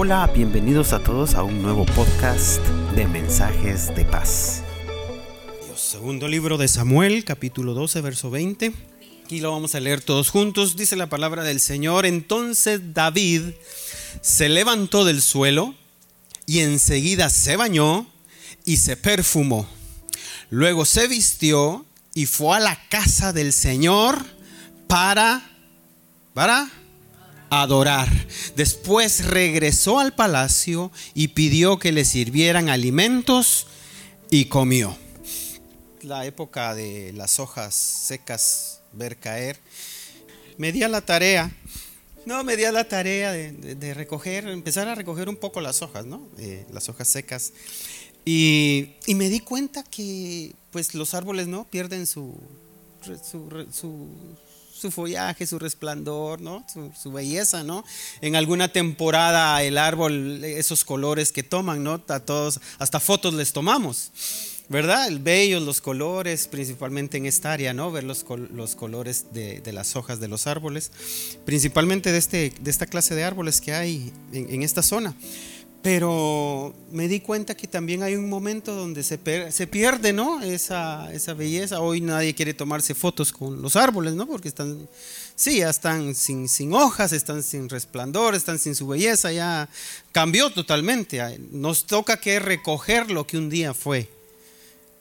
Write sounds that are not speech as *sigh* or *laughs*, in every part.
Hola, bienvenidos a todos a un nuevo podcast de mensajes de paz. Segundo libro de Samuel, capítulo 12, verso 20. Aquí lo vamos a leer todos juntos. Dice la palabra del Señor. Entonces David se levantó del suelo y enseguida se bañó y se perfumó. Luego se vistió y fue a la casa del Señor para, para adorar. Después regresó al palacio y pidió que le sirvieran alimentos y comió. La época de las hojas secas ver caer. Me di la tarea, no, me la tarea de, recoger, empezar a recoger un poco las hojas, ¿no? Eh, las hojas secas. Y, y, me di cuenta que pues los árboles, ¿no? Pierden su, su su follaje, su resplandor, ¿no? Su, belleza, ¿no? En alguna temporada el árbol, esos colores que toman, ¿no? A todos, hasta fotos les tomamos, ¿verdad? El bello, los colores, principalmente en esta área, ¿no? Ver los, los colores de, las hojas de los árboles, principalmente de, este, de esta clase de árboles que hay en esta zona. Pero me di cuenta que también hay un momento donde se, se pierde ¿no? esa, esa, belleza. Hoy nadie quiere tomarse fotos con los árboles, ¿no? porque están, sí, ya están sin, sin hojas, están sin resplandor, están sin su belleza, ya cambió totalmente. Nos toca que recoger lo que un día fue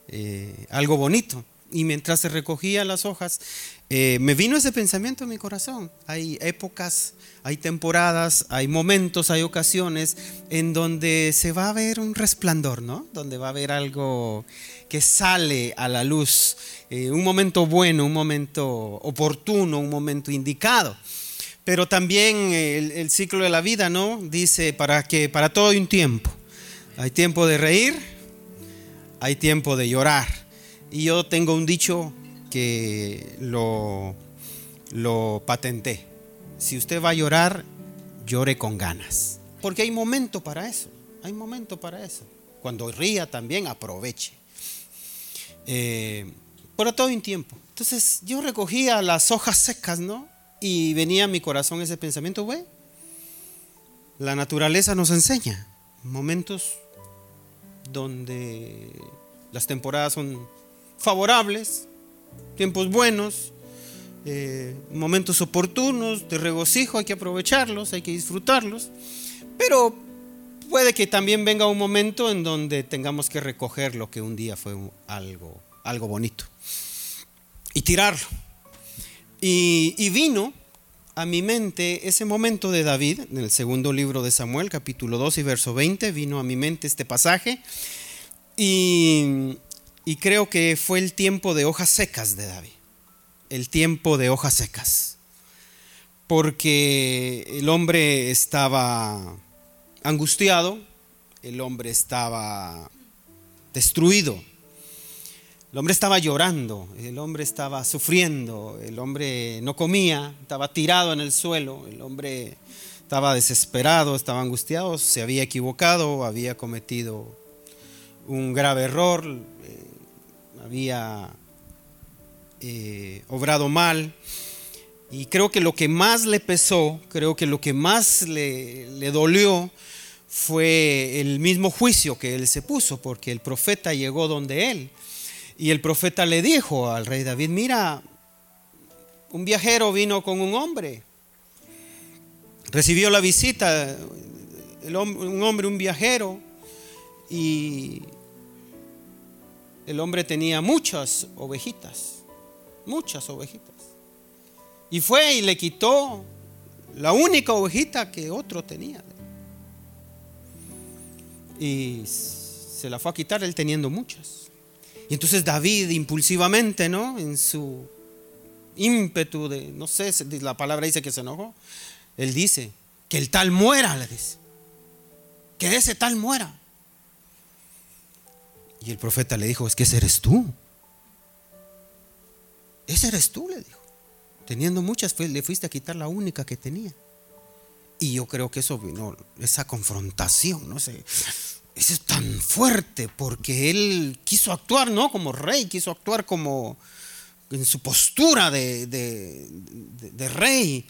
eh, algo bonito. Y mientras se recogía las hojas, eh, me vino ese pensamiento en mi corazón. Hay épocas, hay temporadas, hay momentos, hay ocasiones en donde se va a ver un resplandor, ¿no? Donde va a haber algo que sale a la luz, eh, un momento bueno, un momento oportuno, un momento indicado. Pero también el, el, ciclo de la vida, ¿no? Dice para que para todo hay un tiempo. Hay tiempo de reír, hay tiempo de llorar. Y yo tengo un dicho que lo, lo patenté. Si usted va a llorar, llore con ganas. Porque hay momento para eso. Hay momento para eso. Cuando ría también aproveche. Eh, pero todo un tiempo. Entonces yo recogía las hojas secas, ¿no? Y venía a mi corazón ese pensamiento, güey. La naturaleza nos enseña momentos donde las temporadas son favorables, tiempos buenos, eh, momentos oportunos de regocijo, hay que aprovecharlos, hay que disfrutarlos, pero puede que también venga un momento en donde tengamos que recoger lo que un día fue algo, algo bonito y tirarlo. Y, y vino a mi mente ese momento de David, en el segundo libro de Samuel, capítulo 2 y verso 20, vino a mi mente este pasaje. Y, y creo que fue el tiempo de hojas secas de David. El tiempo de hojas secas. Porque el hombre estaba angustiado, el hombre estaba destruido, el hombre estaba llorando, el hombre estaba sufriendo, el hombre no comía, estaba tirado en el suelo, el hombre estaba desesperado, estaba angustiado, se había equivocado, había cometido un grave error, eh, había eh, obrado mal. Y creo que lo que más le pesó, creo que lo que más le, le dolió fue el mismo juicio que él se puso, porque el profeta llegó donde él. Y el profeta le dijo al rey David, mira, un viajero vino con un hombre, recibió la visita, un hombre, un viajero, y el hombre tenía muchas ovejitas, muchas ovejitas. Y fue y le quitó la única ovejita que otro tenía. Y se la fue a quitar él teniendo muchas. Y entonces David impulsivamente, ¿no? En su ímpetu de, no sé, la palabra dice que se enojó. Él dice, que el tal muera, le dice. Que ese tal muera. Y el profeta le dijo, es que ese eres tú. Ese eres tú, le dijo. Teniendo muchas, le fuiste a quitar la única que tenía. Y yo creo que eso vino, esa confrontación, no sé, eso es tan fuerte porque él quiso actuar, ¿no? Como rey, quiso actuar como en su postura de, de rey.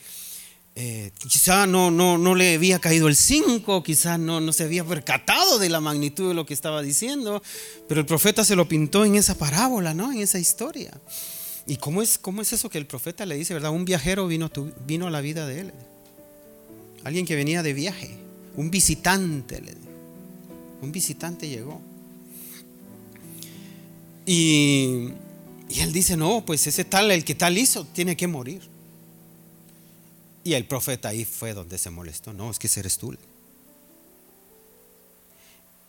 Eh, quizá no, no, no le había caído el 5, quizá no, no se había percatado de la magnitud de lo que estaba diciendo, pero el profeta se lo pintó en esa parábola, ¿no? En esa historia. ¿Y cómo es, cómo es eso que el profeta le dice, verdad? Un viajero vino, vino a la vida de él. Alguien que venía de viaje, un visitante, le un visitante llegó. Y, y él dice, no, pues ese tal, el que tal hizo, tiene que morir. Y el profeta ahí fue donde se molestó. No, es que eres tú.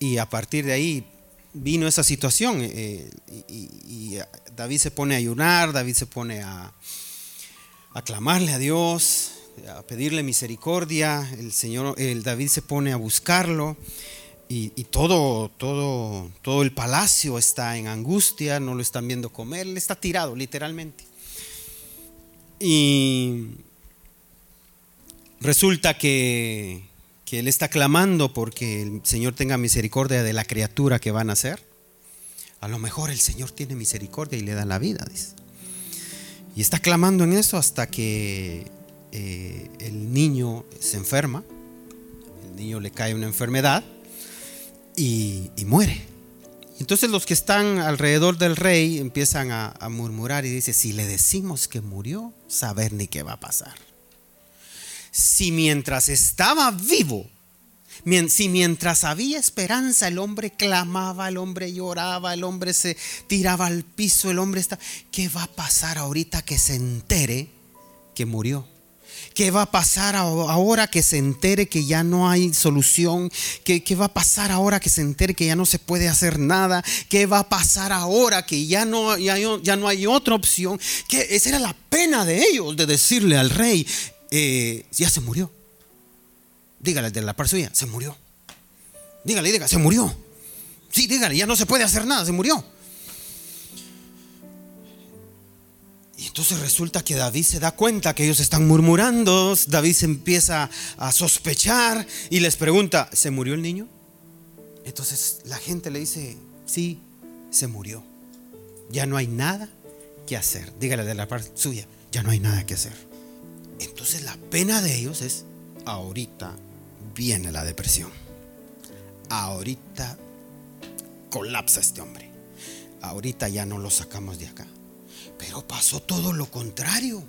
Y a partir de ahí vino esa situación. Eh, y, David se pone a ayunar, David se pone a, a clamarle a Dios, a pedirle misericordia. El Señor, el David se pone a buscarlo. Y, y, todo, todo, todo el palacio está en angustia, no lo están viendo comer, él está tirado literalmente. Y Resulta que, él está clamando porque el Señor tenga misericordia de la criatura que van a ser. A lo mejor el Señor tiene misericordia y le da la vida, dice. Y está clamando en eso hasta que eh, el niño se enferma, el niño le cae una enfermedad y, muere. Entonces los que están alrededor del rey empiezan a, a murmurar y dice, si le decimos que murió, saber ni qué va a pasar si mientras estaba vivo, si mientras había esperanza el hombre clamaba, el hombre lloraba, el hombre se tiraba al piso, el hombre está, ¿qué va a pasar ahorita que se entere que murió? ¿Qué va a pasar ahora que se entere que ya no hay solución? ¿Qué, va a pasar ahora que se entere que ya no se puede hacer nada? ¿Qué va a pasar ahora que ya no, ya, ya no hay otra opción? Que esa era la pena de ellos de decirle al rey, eh, ya se murió. Dígale de la par suya, se murió. Dígale, dígale, se murió. Sí, dígale, ya no se puede hacer nada, se murió. Y entonces resulta que David se da cuenta que ellos están murmurando, David se empieza a sospechar y les pregunta, ¿se murió el niño? Entonces la gente le dice, sí, se murió. Ya no hay nada que hacer. Dígale de la parte suya, ya no hay nada que hacer. Entonces la pena de ellos es, ahorita viene la depresión. Ahorita colapsa este hombre. Ahorita ya no lo sacamos de acá. Pero pasó todo lo contrario.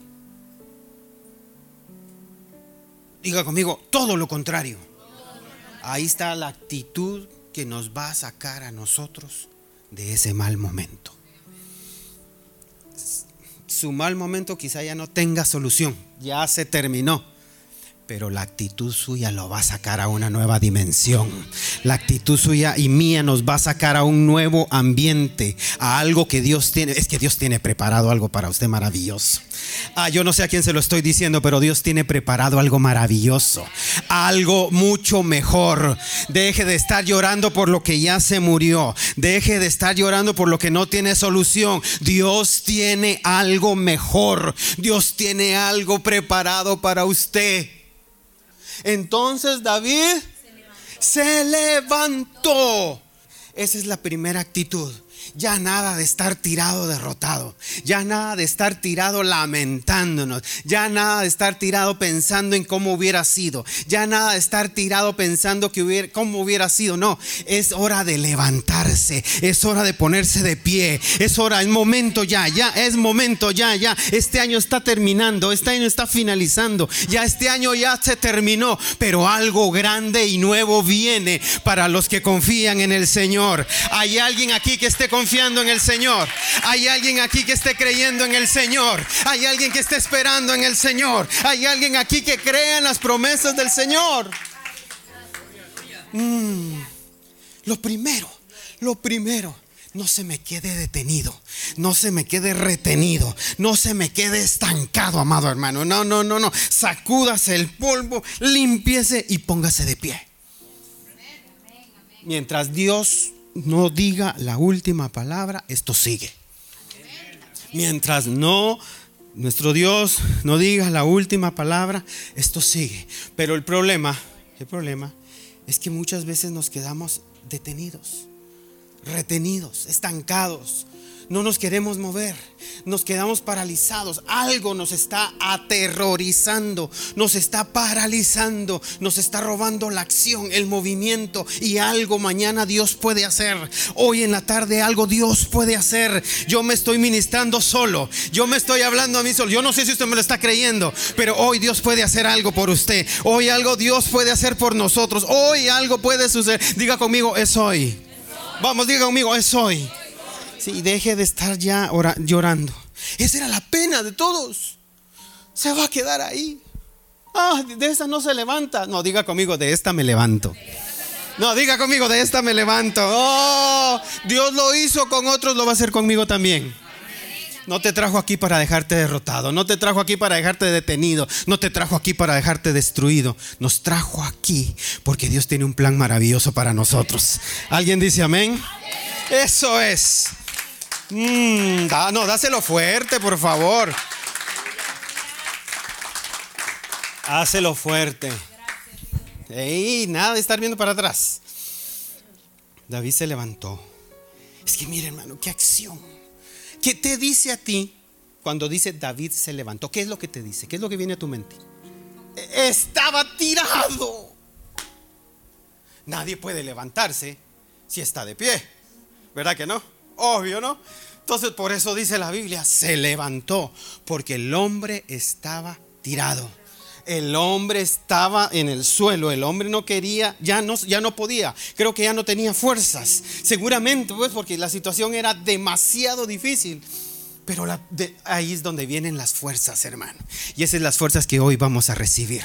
Diga conmigo, todo lo contrario. Ahí está la actitud que nos va a sacar a nosotros de ese mal momento su mal momento quizá ya no tenga solución, ya se terminó pero la actitud suya lo va a sacar a una nueva dimensión. La actitud suya y mía nos va a sacar a un nuevo ambiente, a algo que Dios tiene. Es que Dios tiene preparado algo para usted maravilloso. Ah, yo no sé a quién se lo estoy diciendo, pero Dios tiene preparado algo maravilloso, algo mucho mejor. Deje de estar llorando por lo que ya se murió. Deje de estar llorando por lo que no tiene solución. Dios tiene algo mejor. Dios tiene algo preparado para usted. Entonces David se levantó. Esa es la primera actitud. Ya nada de estar tirado derrotado. Ya nada de estar tirado lamentándonos. Ya nada de estar tirado pensando en cómo hubiera sido. Ya nada de estar tirado pensando que hubiera, cómo hubiera sido. No, es hora de levantarse. Es hora de ponerse de pie. Es hora, es momento ya, ya, es momento ya, ya. Este año está terminando. Este año está finalizando. Ya este año ya se terminó. Pero algo grande y nuevo viene para los que confían en el Señor. Hay alguien aquí que esté confiando en el Señor. Hay alguien aquí que esté creyendo en el Señor. Hay alguien que esté esperando en el Señor. Hay alguien aquí que crea en las promesas del Señor. Mm. Lo primero, lo primero no se me quede detenido, no se me quede retenido, no se me quede estancado, amado hermano. No, no, no, no. Sacúdase el polvo, limpiese y póngase de pie. Mientras Dios no diga la última palabra, esto sigue. Mientras no, nuestro Dios no diga la última palabra, esto sigue. Pero el problema, el problema es que muchas veces nos quedamos detenidos, retenidos, estancados. No nos queremos mover, nos quedamos paralizados. Algo nos está aterrorizando, nos está paralizando, nos está robando la acción, el movimiento y algo mañana Dios puede hacer. Hoy en la tarde algo Dios puede hacer. Yo me estoy ministrando solo, yo me estoy hablando a mí solo. Yo no sé si usted me lo está creyendo, pero hoy Dios puede hacer algo por usted. Hoy algo Dios puede hacer por nosotros. Hoy algo puede suceder. Diga conmigo, es hoy. Vamos, diga conmigo, es hoy. Sí, deje de estar ya llorando. Esa era la pena de todos. Se va a quedar ahí. Ah, de esta no se levanta. No, diga conmigo, de esta me levanto. No, diga conmigo, de esta me levanto. Oh, Dios lo hizo con otros, lo va a hacer conmigo también. No te trajo aquí para dejarte derrotado, no te trajo aquí para dejarte detenido, no te trajo aquí para dejarte destruido. Nos trajo aquí porque Dios tiene un plan maravilloso para nosotros. ¿Alguien dice amén? Eso es. Mm, no, dáselo fuerte, por favor. Hácelo fuerte. Ey, nada de estar viendo para atrás. David se levantó. Es que mire, hermano, qué acción. ¿Qué te dice a ti cuando dice David se levantó? ¿Qué es lo que te dice? ¿Qué es lo que viene a tu mente? Estaba tirado. Nadie puede levantarse si está de pie. ¿Verdad que no? Obvio, ¿no? Entonces por eso dice la Biblia, se levantó, porque el hombre estaba tirado. El hombre estaba en el suelo, el hombre no quería, ya no, ya no podía, creo que ya no tenía fuerzas, seguramente pues porque la situación era demasiado difícil. Pero ahí es donde vienen las fuerzas, hermano. Y esas son las fuerzas que hoy vamos a recibir.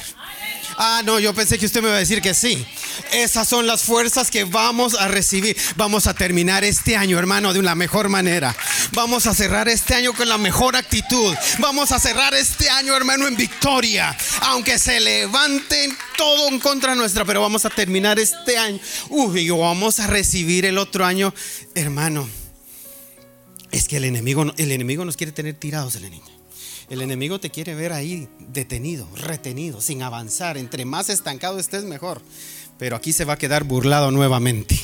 Ah, no, yo pensé que usted me iba a decir que sí. Esas son las fuerzas que vamos a recibir. Vamos a terminar este año, hermano, de una mejor manera. Vamos a cerrar este año con la mejor actitud. Vamos a cerrar este año, hermano, en victoria. Aunque se levanten todo en contra nuestra, pero vamos a terminar este año. Uy, y vamos a recibir el otro año, hermano es que el enemigo, el enemigo nos quiere tener tirados, el enemigo. El enemigo te quiere ver ahí detenido, retenido, sin avanzar. Entre más estancado estés, mejor. Pero aquí se va a quedar burlado nuevamente.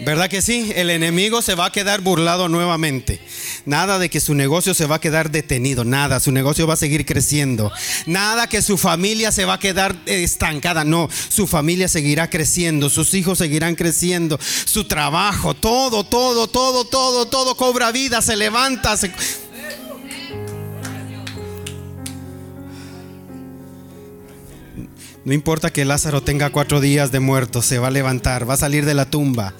¿Verdad que sí? El enemigo se va a quedar burlado nuevamente. Nada de que su negocio se va a quedar detenido, nada, su negocio va a seguir creciendo. Nada que su familia se va a quedar estancada, no, su familia seguirá creciendo, sus hijos seguirán creciendo, su trabajo, todo, todo, todo, todo, todo cobra vida, se levanta. No importa que Lázaro tenga cuatro días de muerto, se va a levantar, va a salir de la tumba.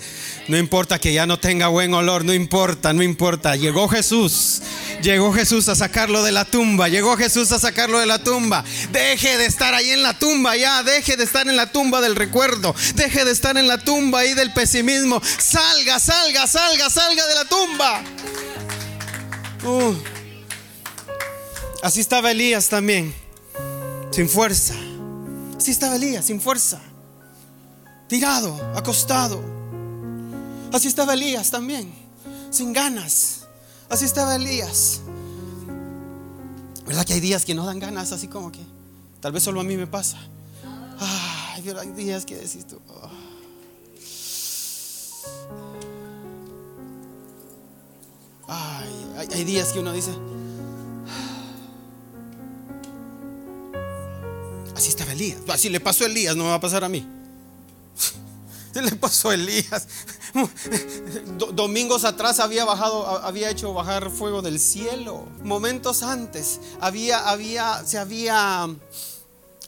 No importa que ya no tenga buen olor, no importa, no importa. Llegó Jesús, llegó Jesús a sacarlo de la tumba, llegó Jesús a sacarlo de la tumba. Deje de estar ahí en la tumba ya, deje de estar en la tumba del recuerdo, deje de estar en la tumba ahí del pesimismo. Salga, salga, salga, salga de la tumba. Uh. Así estaba Elías también, sin fuerza. Así estaba Elías, sin fuerza, tirado, acostado. Así estaba Elías también, sin ganas. Así estaba Elías. ¿Verdad que hay días que no dan ganas así como que? Tal vez solo a mí me pasa. Ay, pero hay días que decís tú. Oh". Ay, hay, días que uno dice. Así estaba Elías. Así le pasó a Elías, no me va a pasar a mí. *laughs* Se le pasó a Elías. Domingos atrás había bajado, había hecho bajar fuego del cielo. Momentos antes había, había, se había,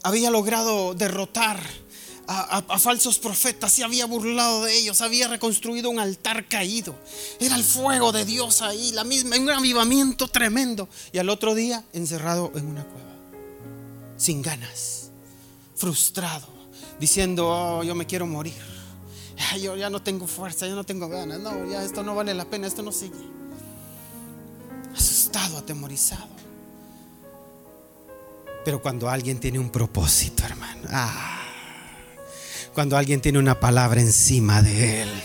había logrado derrotar a, falsos profetas, se había burlado de ellos, había reconstruido un altar caído. Era el fuego de Dios ahí, la misma, un avivamiento tremendo. Y al otro día encerrado en una cueva, sin ganas, frustrado, diciendo, oh, yo me quiero morir yo ya no tengo fuerza, ya no tengo ganas, no, ya esto no vale la pena, esto no sigue. Asustado, atemorizado. Pero cuando alguien tiene un propósito, hermano, ah, cuando alguien tiene una palabra encima de él,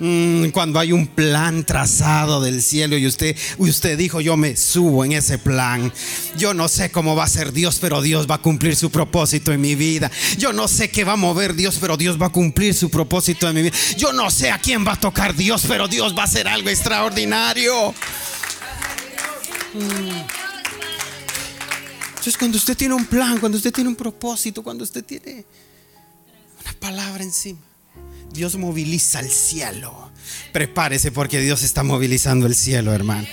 Mm, cuando hay un plan trazado del cielo y usted, usted dijo, yo me subo en ese plan. Yo no sé cómo va a ser Dios, pero Dios va a cumplir su propósito en mi vida. Yo no sé qué va a mover Dios, pero Dios va a cumplir su propósito en mi vida. Yo no sé a quién va a tocar Dios, pero Dios va a hacer algo extraordinario. Entonces cuando usted tiene un plan, cuando usted tiene un propósito, cuando usted tiene una palabra encima, Dios moviliza el cielo. Prepárese porque Dios está movilizando el cielo, hermano.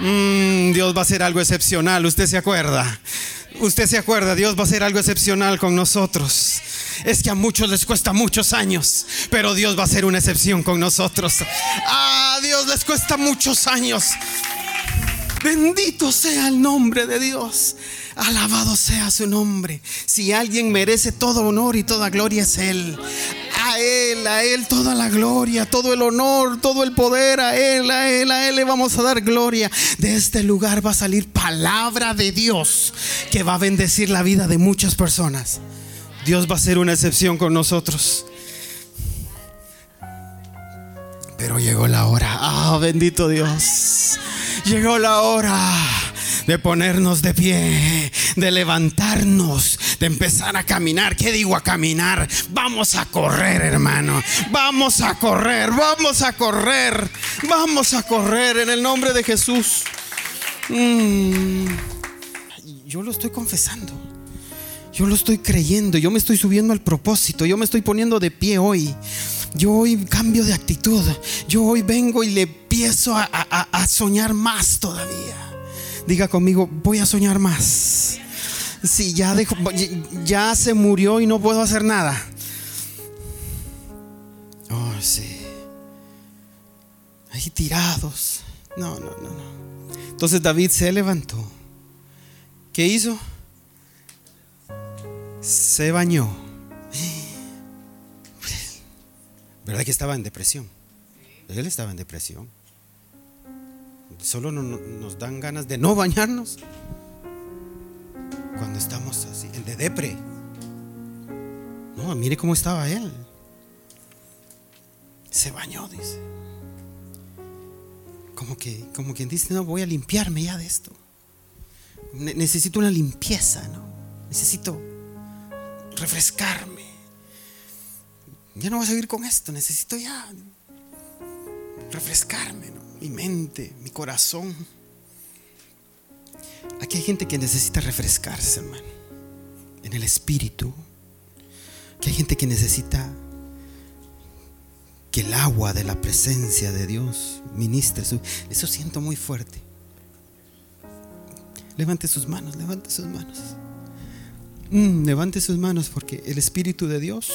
Mm, Dios va a hacer algo excepcional, usted se acuerda. Usted se acuerda, Dios va a hacer algo excepcional con nosotros. Es que a muchos les cuesta muchos años, pero Dios va a hacer una excepción con nosotros. A Dios les cuesta muchos años. Bendito sea el nombre de Dios. Alabado sea su nombre. Si alguien merece todo honor y toda gloria es Él. A Él, a Él toda la gloria, todo el honor, todo el poder. A Él, a Él, a Él le vamos a dar gloria. De este lugar va a salir palabra de Dios que va a bendecir la vida de muchas personas. Dios va a ser una excepción con nosotros. Pero llegó la hora. Ah, bendito Dios. Llegó la hora de ponernos de pie, de levantarnos, empezar a caminar. ¿Qué digo a caminar? Vamos a correr, hermano. Vamos a correr, vamos a correr, vamos a correr en el nombre de Jesús. Mm. Yo lo estoy confesando. Yo lo estoy creyendo, yo me estoy subiendo al propósito, yo me estoy poniendo de pie hoy. Yo hoy cambio de actitud. Yo hoy vengo y le empiezo a, soñar más todavía. Diga conmigo, voy a soñar más. Si ya, ya se murió y no puedo hacer nada. Oh, sí. Ahí tirados. No, no, no, no. Entonces David se levantó. ¿Qué hizo? Se bañó. ¿Verdad que estaba en depresión? Él estaba en depresión. Solo nos dan ganas de no bañarnos cuando estamos así, el de depre. No, mire cómo estaba él. Se bañó, dice. Como que, como quien dice, no voy a limpiarme ya de esto. necesito una limpieza, ¿no? Necesito refrescarme. Ya no voy a seguir con esto, necesito ya refrescarme, mi mente, mi corazón. Aquí hay gente que necesita refrescarse, hermano, en el espíritu. Hay gente que necesita que el agua de la presencia de Dios ministre. Eso siento muy fuerte. Levante sus manos, levante sus manos. Mm, levante sus manos porque el Espíritu de Dios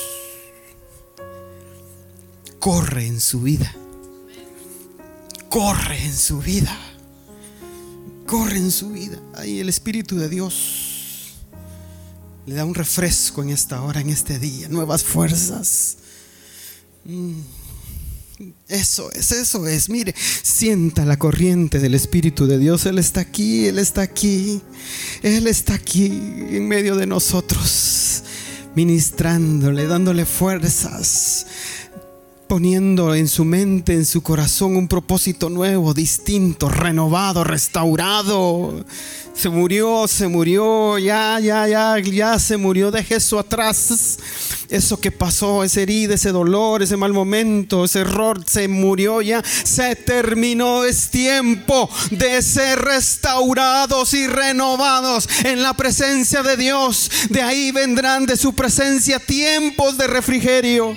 corre en su vida. Corre en su vida. Corre en su vida. Ahí el Espíritu de Dios le da un refresco en esta hora, en este día. Nuevas fuerzas. Mm. Eso es, eso es. Mire, sienta la corriente del Espíritu de Dios. Él está aquí, Él está aquí. Él está aquí en medio de nosotros, ministrándole, dándole fuerzas poniendo en su mente, en su corazón un propósito nuevo, distinto, renovado, restaurado. Se murió, se murió, ya, ya, ya, ya se murió, deje eso atrás. Eso que pasó, esa herida, ese dolor, ese mal momento, ese error, se murió ya, se terminó. Es tiempo de ser restaurados y renovados en la presencia de Dios. De ahí vendrán de su presencia tiempos de refrigerio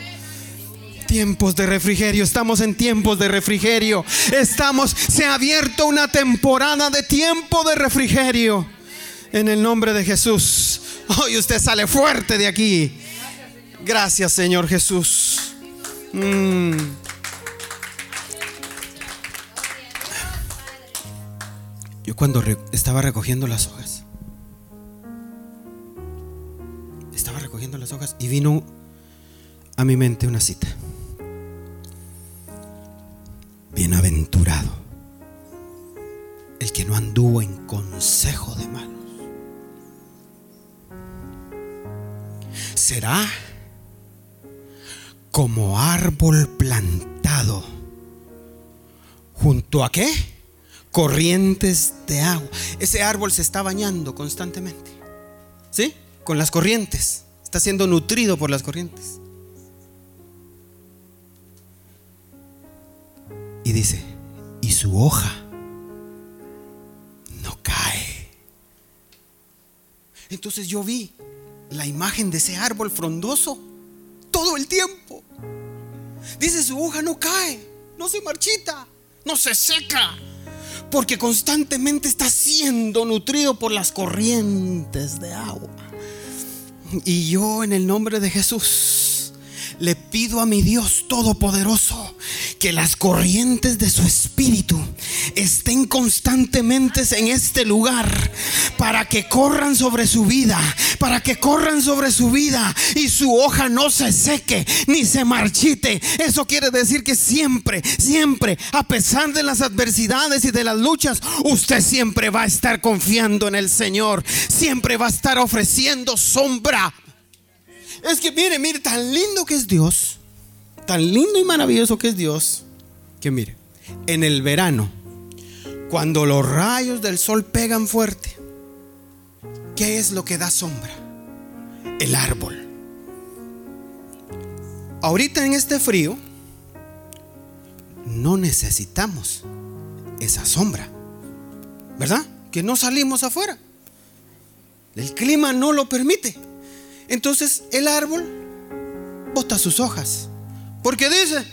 tiempos de refrigerio, estamos en tiempos de refrigerio. Estamos, se ha abierto una temporada de tiempo de refrigerio. En el nombre de Jesús. Hoy usted sale fuerte de aquí. Gracias Señor Jesús. Mm. Yo cuando estaba recogiendo las hojas, estaba recogiendo las hojas y vino a mi mente una cita. Bienaventurado el que no anduvo en consejo de malos. Será como árbol plantado. ¿Junto a qué? Corrientes de agua. Ese árbol se está bañando constantemente. ¿Sí? Con las corrientes. Está siendo nutrido por las corrientes. Dice, y su hoja no cae. Entonces yo vi la imagen de ese árbol frondoso todo el tiempo. Dice, su hoja no cae, no se marchita, no se seca, porque constantemente está siendo nutrido por las corrientes de agua. Y yo en el nombre de Jesús le pido a mi Dios Todopoderoso que las corrientes de su espíritu estén constantemente en este lugar para que corran sobre su vida, para que corran sobre su vida y su hoja no se seque ni se marchite. Eso quiere decir que siempre, siempre, a pesar de las adversidades y de las luchas, usted siempre va a estar confiando en el Señor, siempre va a estar ofreciendo sombra. Es que mire, mire, tan lindo que es Dios tan lindo y maravilloso que es Dios, que mire, en el verano, cuando los rayos del sol pegan fuerte, ¿qué es lo que da sombra? El árbol. Ahorita en este frío, no necesitamos esa sombra, ¿verdad? Que no salimos afuera. El clima no lo permite. Entonces el árbol bota sus hojas porque dice,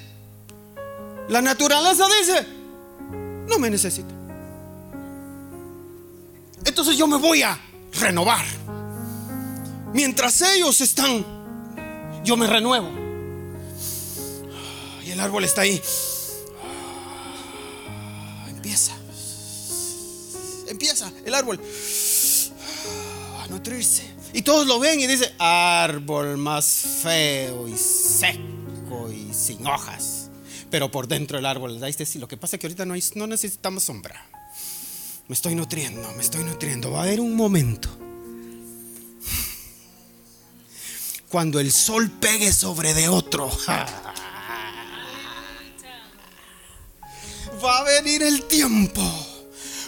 la naturaleza dice, no me necesita. Entonces yo me voy a renovar. Mientras ellos están, yo me renuevo. Y el árbol está ahí. Empieza. Empieza el árbol a nutrirse. Y todos lo ven y dicen, árbol más feo y seco y sin hojas. Pero por dentro el árbol, este sí. Lo que pasa es que ahorita no, no necesitamos sombra. Me estoy nutriendo, me estoy nutriendo. Va a haber un momento cuando el sol pegue sobre de otro. *laughs* Va a venir el tiempo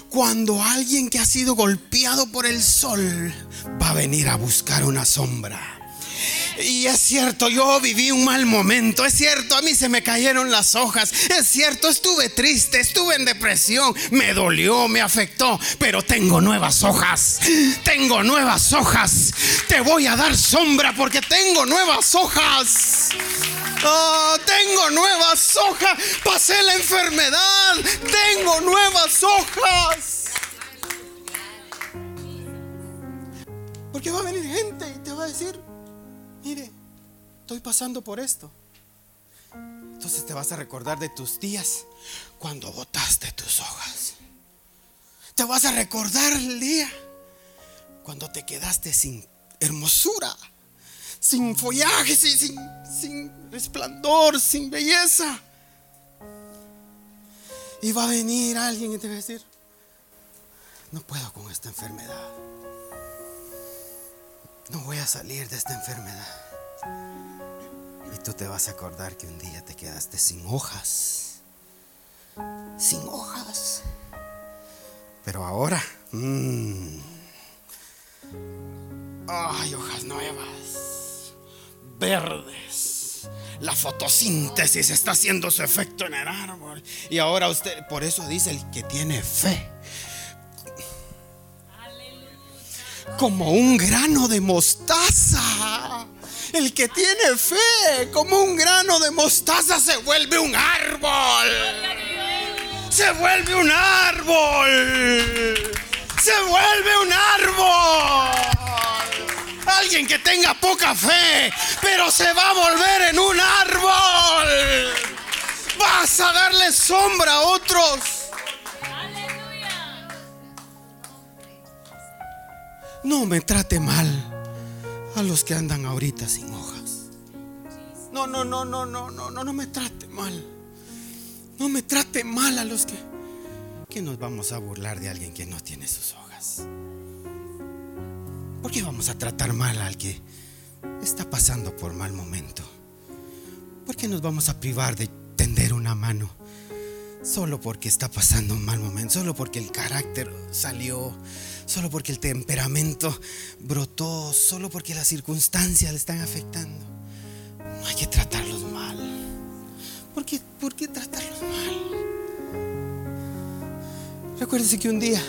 cuando alguien que ha sido golpeado por el sol va a venir a buscar una sombra. Y es cierto, yo viví un mal momento. Es cierto, a mí se me cayeron las hojas. Es cierto, estuve triste, estuve en depresión. Me dolió, me afectó. Pero tengo nuevas hojas. Tengo nuevas hojas. Te voy a dar sombra porque tengo nuevas hojas. Oh, tengo nuevas hojas. Pasé la enfermedad. Tengo nuevas hojas. Porque va a venir gente y te va a decir, mire, estoy pasando por esto. Entonces te vas a recordar de tus días cuando botaste tus hojas. Te vas a recordar el día cuando te quedaste sin hermosura, sin follaje, sin, sin, resplandor, sin belleza. Y va a venir alguien y te va a decir, no puedo con esta enfermedad. No voy a salir de esta enfermedad. Y tú te vas a acordar que un día te quedaste sin hojas. Sin hojas. Pero ahora... Mmm, ay, hojas nuevas. Verdes. La fotosíntesis está haciendo su efecto en el árbol. Y ahora usted, por eso dice el que tiene fe como un grano de mostaza. El que tiene fe como un grano de mostaza se vuelve un árbol. Se vuelve un árbol. Se vuelve un árbol. Alguien que tenga poca fe, pero se va a volver en un árbol. Vas a darle sombra a otros. No me trate mal a los que andan ahorita sin hojas. No, no, no, no, no, no, no, no me trate mal. No me trate mal a los que... Que nos vamos a burlar de alguien que no tiene sus hojas. ¿Por qué vamos a tratar mal al que está pasando por mal momento? ¿Por qué nos vamos a privar de tender una mano, solo porque está pasando un mal momento, solo porque el carácter salió, solo porque el temperamento brotó, solo porque las circunstancias le están afectando. No hay que tratarlos mal. ¿Por qué, por qué tratarlos mal? Recuérdese que un día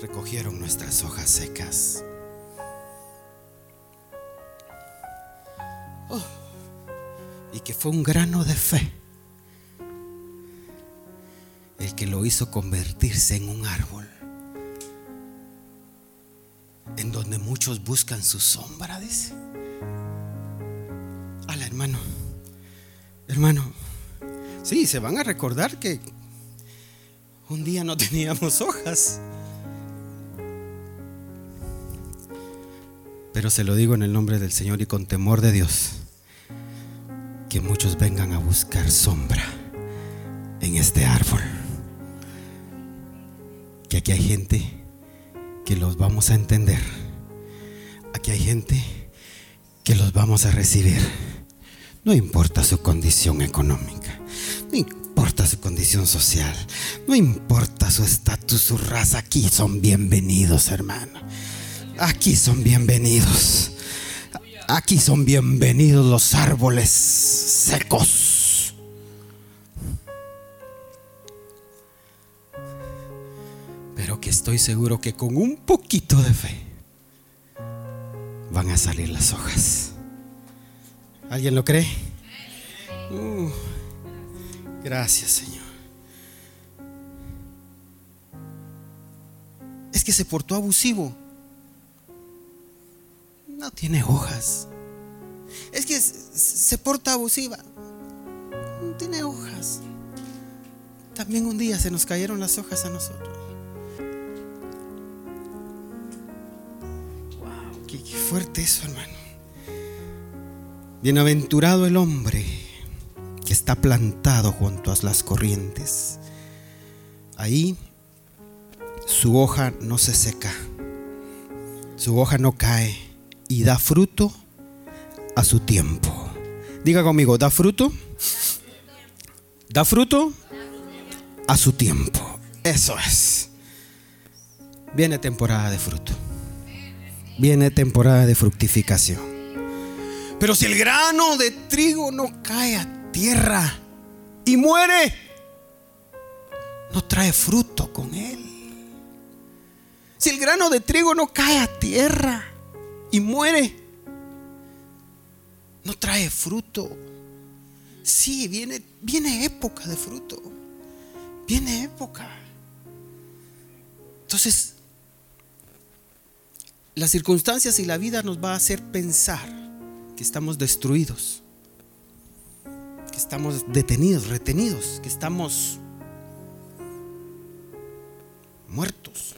recogieron nuestras hojas secas. Oh, y que fue un grano de fe el que lo hizo convertirse en un árbol en donde muchos buscan su sombra, dice. Hola, hermano. Hermano, sí, se van a recordar que un día no *laughs* teníamos hojas. Pero se lo digo en el nombre del Señor y con temor de Dios, que muchos vengan a buscar sombra en este árbol. Aquí hay gente que los vamos a entender. Aquí hay gente que los vamos a recibir. No importa su condición económica, no importa su condición social, no importa su estatus, su raza, aquí son bienvenidos, hermano. Aquí son bienvenidos. Aquí son bienvenidos los árboles secos. Que estoy seguro que con un poquito de fe van a salir las hojas. ¿Alguien lo cree? Uh, gracias, Señor. Es que se portó abusivo no tiene hojas. Es que se porta abusiva. No tiene hojas. También un día se nos cayeron las hojas a nosotros. Fuerte eso, hermano. Bienaventurado el hombre que está plantado junto a las corrientes. Ahí su hoja no se seca, su hoja no cae y da fruto a su tiempo. Diga conmigo, da fruto. Da fruto a su tiempo. Eso es. Viene temporada de fruto. Viene temporada de fructificación. Pero si el grano de trigo no cae a tierra y muere, no trae fruto con él. Si el grano de trigo no cae a tierra y muere, no trae fruto. Sí, viene, viene época de fruto. Viene época. Entonces, las circunstancias y la vida nos va a hacer pensar que estamos destruidos, que estamos detenidos, retenidos, que estamos muertos.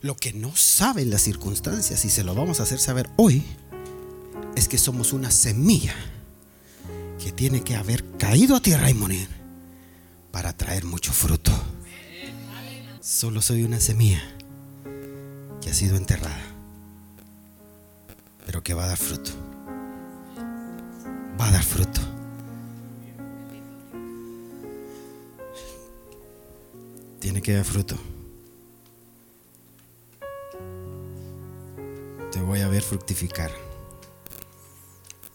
Lo que no saben las circunstancias, y se lo vamos a hacer saber hoy, es que somos una semilla que tiene que haber caído a tierra y morir para traer mucho fruto. Solo soy una semilla ha sido enterrada, pero que va a dar fruto. Va a dar fruto. Tiene que dar fruto. Te voy a ver fructificar.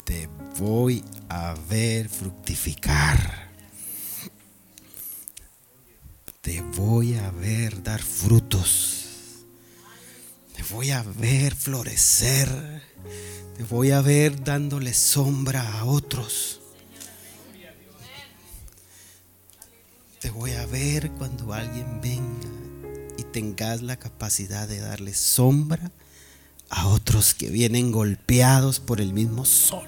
Te voy a ver fructificar. Te voy a ver dar frutos. Voy a ver florecer. Te voy a ver dándole sombra a otros. Te voy a ver cuando alguien venga y tengas la capacidad de darle sombra a otros que vienen golpeados por el mismo sol.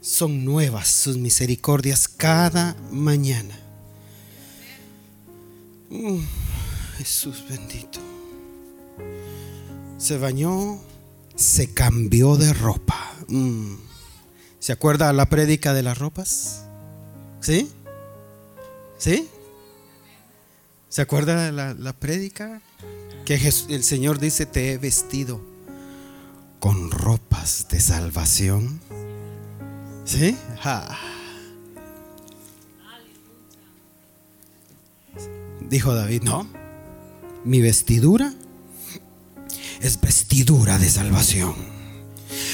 Son nuevas sus misericordias cada mañana. Jesús bendito. Se bañó, se cambió de ropa. Mm. ¿Se acuerda la prédica de las ropas? ¿Sí? ¿Sí? ¿Se acuerda la, la? Que el Señor dice, te he vestido con ropas de salvación. ¿Sí? Dijo David, no, mi vestidura es vestidura de salvación.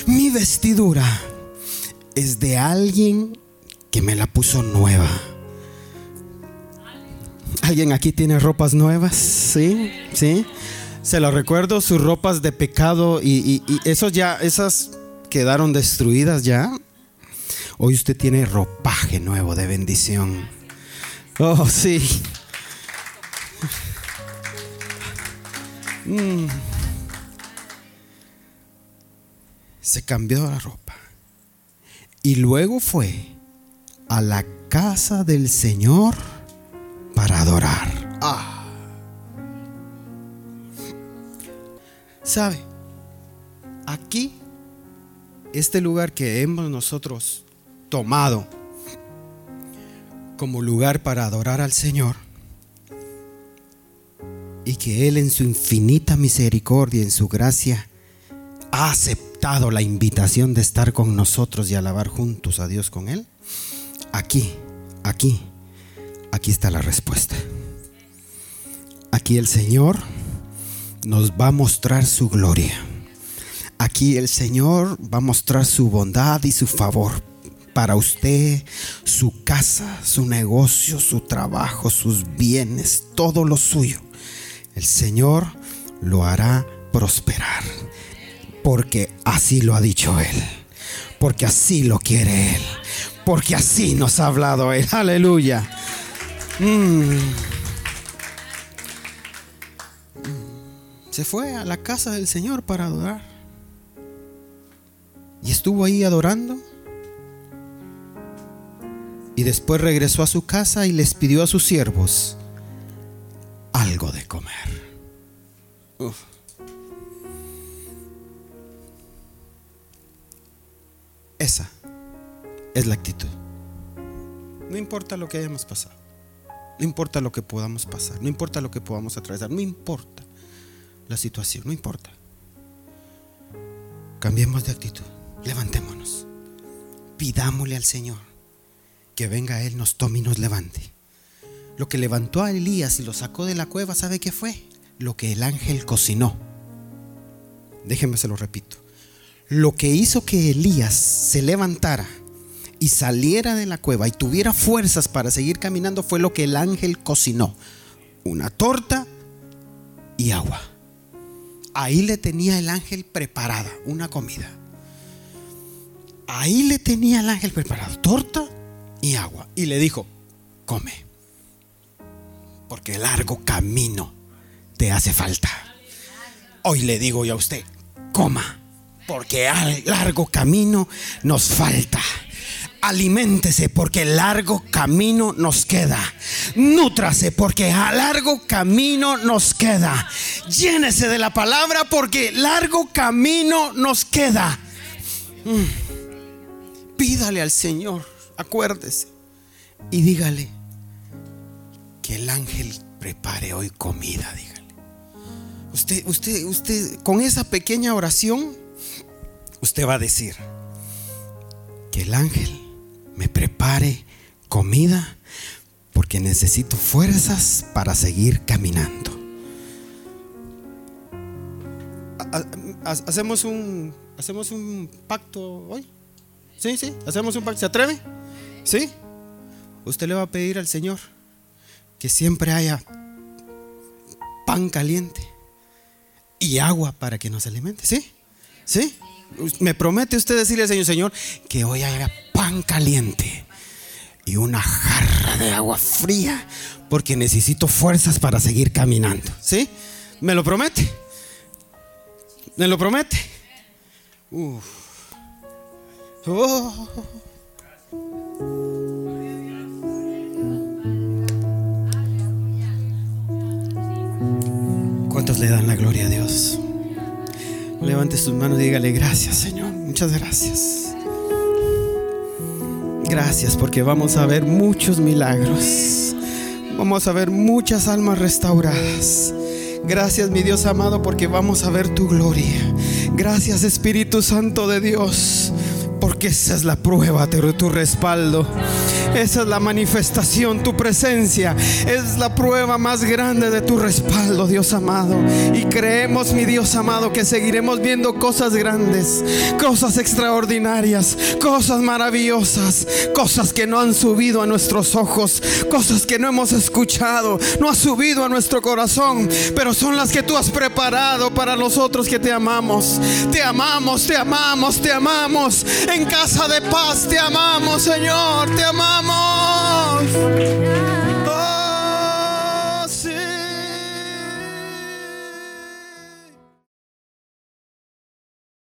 Mi vestidura es de alguien que me la puso nueva. ¿Alguien aquí tiene ropas nuevas? Sí, sí. Se lo recuerdo, sus ropas de pecado y, esos ya, esas quedaron destruidas ya. Hoy usted tiene ropaje nuevo de bendición. Oh, sí. Mm. Se cambió la ropa. Y luego fue a la casa del Señor para adorar. Ah. ¿Sabe? Aquí, este lugar que hemos nosotros tomado como lugar para adorar al Señor, y que Él en su infinita misericordia, en su gracia, ha aceptado la invitación de estar con nosotros y alabar juntos a Dios con Él, aquí, aquí, aquí está la respuesta. Aquí el Señor nos va a mostrar su gloria. Aquí el Señor va a mostrar su bondad y su favor para usted, su casa, su negocio, su trabajo, sus bienes, todo lo suyo. El Señor lo hará prosperar, porque así lo ha dicho Él, porque así lo quiere Él, porque así nos ha hablado Él. *laughs* Aleluya. Mm. Se fue a la casa del Señor para adorar. Y estuvo ahí adorando. Y después regresó a su casa y les pidió a sus siervos algo de comer. Esa es la actitud. No importa lo que hayamos pasado. No importa lo que podamos pasar. No importa lo que podamos atravesar. No importa la situación. No importa. Cambiemos de actitud. Levantémonos. Pidámosle al Señor que venga a Él, nos tome y nos levante. Lo que levantó a Elías y lo sacó de la cueva, ¿sabe qué fue? Lo que el ángel cocinó. Déjenme se lo repito. Lo que hizo que Elías se levantara y saliera de la cueva y tuviera fuerzas para seguir caminando fue lo que el ángel cocinó. Una torta y agua. Ahí le tenía el ángel preparada una comida. Ahí le tenía el ángel preparado torta y agua. Y le dijo, come porque largo camino te hace falta. Hoy le digo yo a usted, coma, porque al largo camino nos falta. Aliméntese porque largo camino nos queda. Nútrase porque largo camino nos queda. Llénese de la palabra porque largo camino nos queda. Mm. Pídale al Señor, acuérdese, y dígale, que el ángel prepare hoy comida, dígale. Usted, usted, usted, con esa pequeña oración, usted va a decir que el ángel me prepare comida porque necesito fuerzas para seguir caminando. Hacemos un, hacemos un pacto hoy. Sí, sí, hacemos un pacto. ¿Se atreve? Sí. Usted le va a pedir al Señor que siempre haya pan caliente y agua para que nos alimente. ¿Sí? ¿Sí? Me promete usted decirle al Señor, Señor, que hoy haya pan caliente y una jarra de agua fría porque necesito fuerzas para seguir caminando. ¿Sí? ¿Me lo promete? ¿Me lo promete? Uf. Oh. Le dan la gloria a Dios? Levante sus manos y dígale gracias, Señor. Muchas gracias. Gracias porque vamos a ver muchos milagros. Vamos a ver muchas almas restauradas. Gracias mi Dios amado porque vamos a ver tu gloria. Gracias Espíritu Santo de Dios porque esa es la prueba de tu respaldo. Esa es la manifestación, tu presencia. Es la prueba más grande de tu respaldo, Dios amado. Y creemos, mi Dios amado, que seguiremos viendo cosas grandes, cosas extraordinarias, cosas maravillosas, cosas que no han subido a nuestros ojos, cosas que no hemos escuchado, no ha subido a nuestro corazón, pero son las que tú has preparado para nosotros que te amamos. Te amamos, te amamos, te amamos. En casa de paz te amamos, Señor, te amamos. I'm.